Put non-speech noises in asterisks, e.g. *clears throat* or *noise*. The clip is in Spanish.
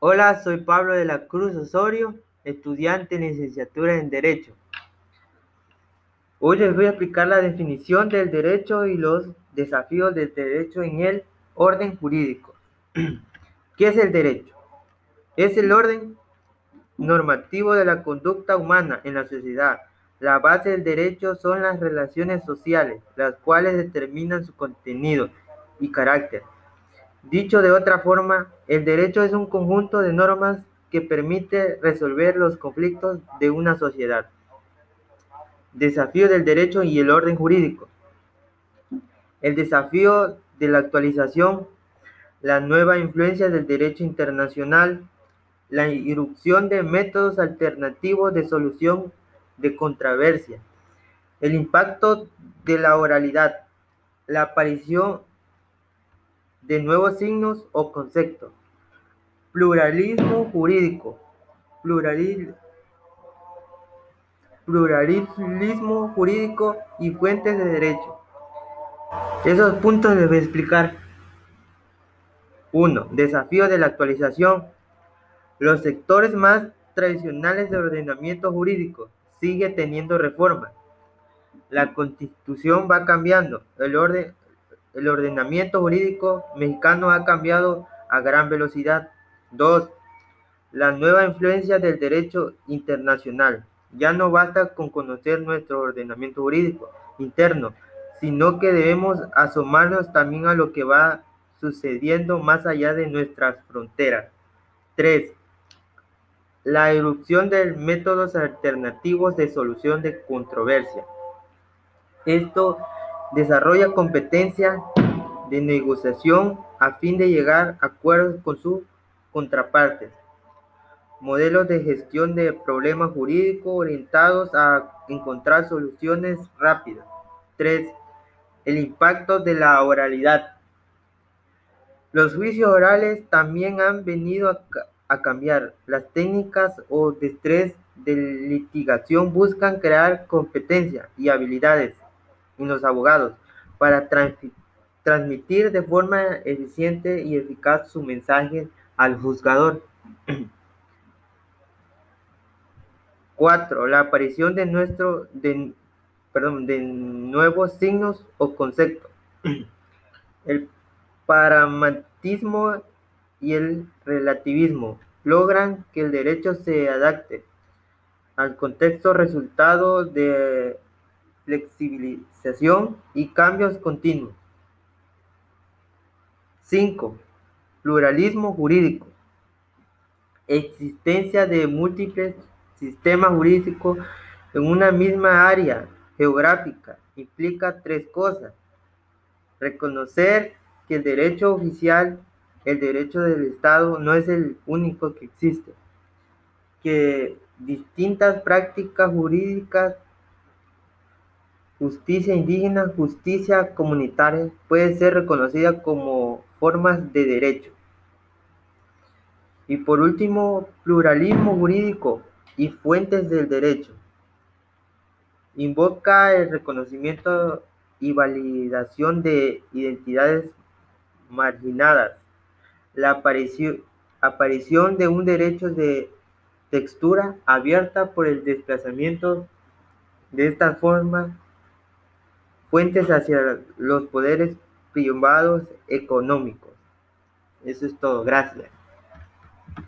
Hola, soy Pablo de la Cruz Osorio, estudiante en licenciatura en Derecho. Hoy les voy a explicar la definición del derecho y los desafíos del derecho en el orden jurídico. *clears throat* ¿Qué es el derecho? Es el orden normativo de la conducta humana en la sociedad. La base del derecho son las relaciones sociales, las cuales determinan su contenido y carácter. Dicho de otra forma, el derecho es un conjunto de normas que permite resolver los conflictos de una sociedad. Desafío del derecho y el orden jurídico. El desafío de la actualización, la nueva influencia del derecho internacional, la irrupción de métodos alternativos de solución de controversia, el impacto de la oralidad, la aparición de nuevos signos o conceptos. Pluralismo jurídico. pluralismo jurídico y fuentes de derecho. Esos puntos a explicar. 1. Desafío de la actualización. Los sectores más tradicionales de ordenamiento jurídico sigue teniendo reforma. La constitución va cambiando. El orden, el ordenamiento jurídico mexicano ha cambiado a gran velocidad. 2. La nueva influencia del derecho internacional. Ya no basta con conocer nuestro ordenamiento jurídico interno, sino que debemos asomarnos también a lo que va sucediendo más allá de nuestras fronteras. 3. La erupción de métodos alternativos de solución de controversia. Esto Desarrolla competencia de negociación a fin de llegar a acuerdos con sus contrapartes. Modelos de gestión de problemas jurídicos orientados a encontrar soluciones rápidas. 3. El impacto de la oralidad. Los juicios orales también han venido a, a cambiar. Las técnicas o destrezas de litigación buscan crear competencia y habilidades y los abogados para transmitir de forma eficiente y eficaz su mensaje al juzgador. *clears throat* 4. La aparición de, nuestro, de, perdón, de nuevos signos o conceptos. *clears throat* El paramatismo y el relativismo logran que el derecho se adapte al contexto resultado de flexibilización y cambios continuos. 5. Pluralismo jurídico. Existencia de múltiples sistemas jurídicos en una misma área geográfica implica tres cosas. Reconocer que el derecho oficial, el derecho del Estado, no es el único que existe. Que distintas prácticas jurídicas Justicia indígena, justicia comunitaria puede ser reconocida como formas de derecho. Y por último, pluralismo jurídico y fuentes del derecho. Invoca el reconocimiento y validación de identidades marginadas, la aparición, de un derecho de textura abierta por el desplazamiento de esta forma fuentes hacia los poderes privados económicos. Eso es todo. Gracias.